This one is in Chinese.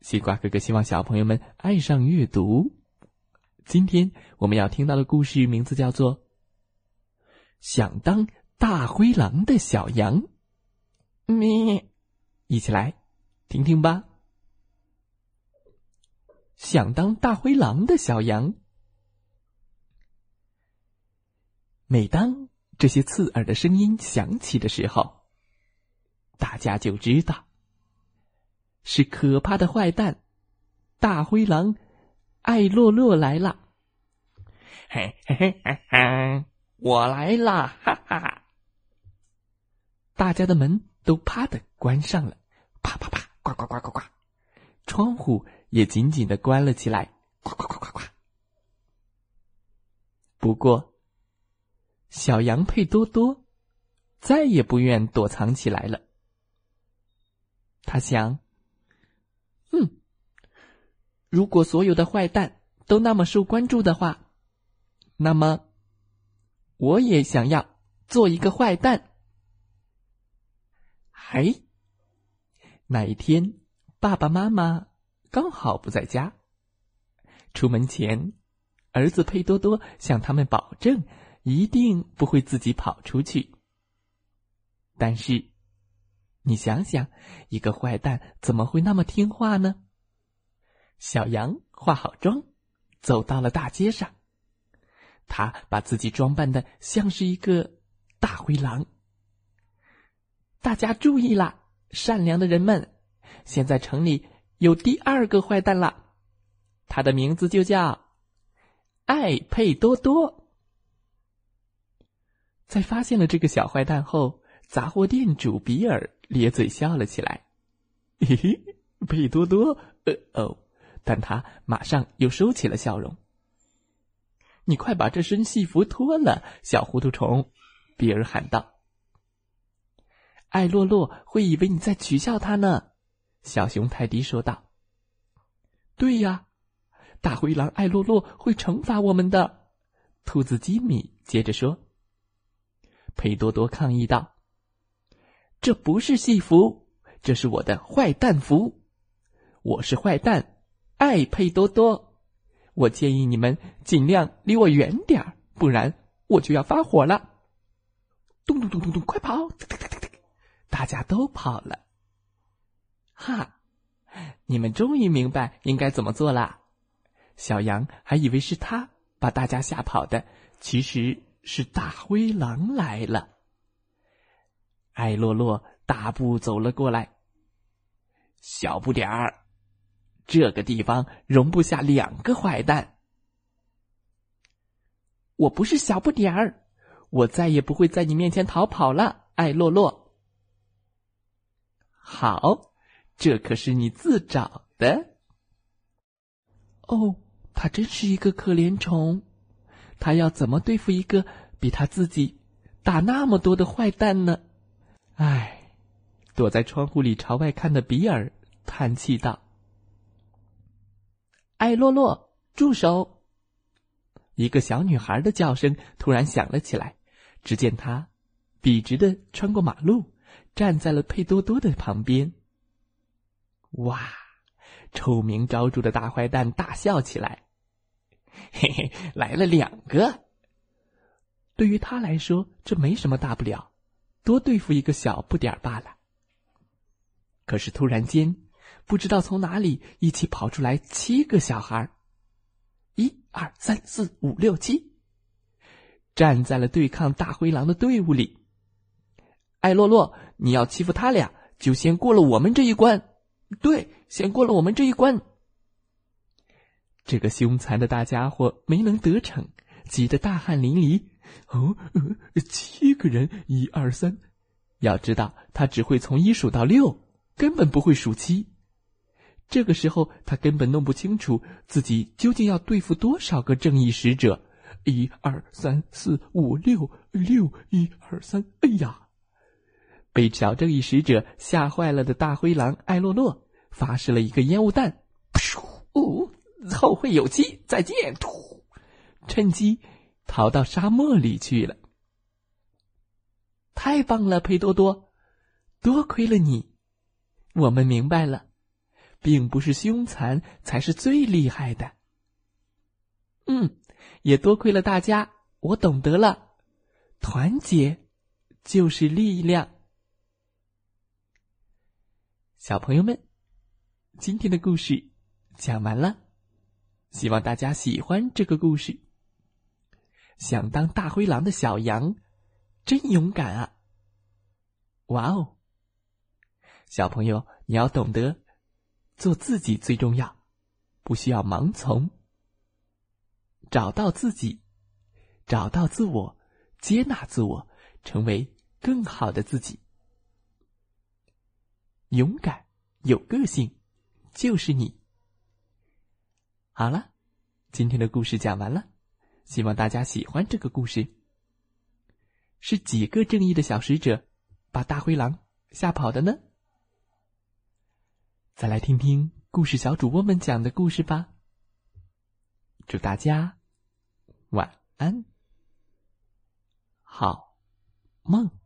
西瓜哥哥希望小朋友们爱上阅读。今天我们要听到的故事名字叫做《想当大灰狼的小羊》。咪，一起来听听吧。想当大灰狼的小羊。每当这些刺耳的声音响起的时候，大家就知道。是可怕的坏蛋，大灰狼艾洛洛来了！嘿嘿嘿嘿嘿，我来啦！哈哈！大家的门都啪的关上了，啪啪啪，呱呱呱呱呱，窗户也紧紧的关了起来，呱呱呱呱呱。不过，小羊佩多多再也不愿躲藏起来了。他想。如果所有的坏蛋都那么受关注的话，那么我也想要做一个坏蛋。嘿，那一天，爸爸妈妈刚好不在家。出门前，儿子佩多多向他们保证，一定不会自己跑出去。但是，你想想，一个坏蛋怎么会那么听话呢？小羊化好妆，走到了大街上。他把自己装扮的像是一个大灰狼。大家注意啦，善良的人们，现在城里有第二个坏蛋了，他的名字就叫艾佩多多。在发现了这个小坏蛋后，杂货店主比尔咧嘴笑了起来：“嘿嘿，佩多多，呃哦。”但他马上又收起了笑容。你快把这身戏服脱了，小糊涂虫！比尔喊道。艾洛洛会以为你在取笑他呢，小熊泰迪说道。对呀，大灰狼艾洛洛会惩罚我们的，兔子吉米接着说。佩多多抗议道：“这不是戏服，这是我的坏蛋服，我是坏蛋。”爱佩多多，我建议你们尽量离我远点儿，不然我就要发火了。咚咚咚咚咚，快跑！大家都跑了。哈，你们终于明白应该怎么做啦。小羊还以为是他把大家吓跑的，其实是大灰狼来了。艾洛洛大步走了过来，小不点儿。这个地方容不下两个坏蛋。我不是小不点儿，我再也不会在你面前逃跑了，艾洛洛。好，这可是你自找的。哦，他真是一个可怜虫，他要怎么对付一个比他自己大那么多的坏蛋呢？唉，躲在窗户里朝外看的比尔叹气道。艾洛洛，住手！一个小女孩的叫声突然响了起来。只见她笔直的穿过马路，站在了佩多多的旁边。哇！臭名昭著的大坏蛋大笑起来。嘿嘿，来了两个。对于他来说，这没什么大不了，多对付一个小不点儿罢了。可是突然间。不知道从哪里一起跑出来七个小孩一二三四五六七，站在了对抗大灰狼的队伍里。艾洛洛，你要欺负他俩，就先过了我们这一关。对，先过了我们这一关。这个凶残的大家伙没能得逞，急得大汗淋漓。哦，七个人，一二三。要知道，他只会从一数到六，根本不会数七。这个时候，他根本弄不清楚自己究竟要对付多少个正义使者。一二三四五六六一二三，哎呀！被小正义使者吓坏了的大灰狼艾洛洛发射了一个烟雾弹，噗！哦，后会有期，再见！突，趁机逃到沙漠里去了。太棒了，佩多多，多亏了你，我们明白了，并不是凶残才是最厉害的。嗯。也多亏了大家，我懂得了，团结就是力量。小朋友们，今天的故事讲完了，希望大家喜欢这个故事。想当大灰狼的小羊，真勇敢啊！哇哦，小朋友，你要懂得做自己最重要，不需要盲从。找到自己，找到自我，接纳自我，成为更好的自己。勇敢有个性，就是你。好了，今天的故事讲完了，希望大家喜欢这个故事。是几个正义的小使者把大灰狼吓跑的呢？再来听听故事小主播们讲的故事吧。祝大家。晚安，好梦。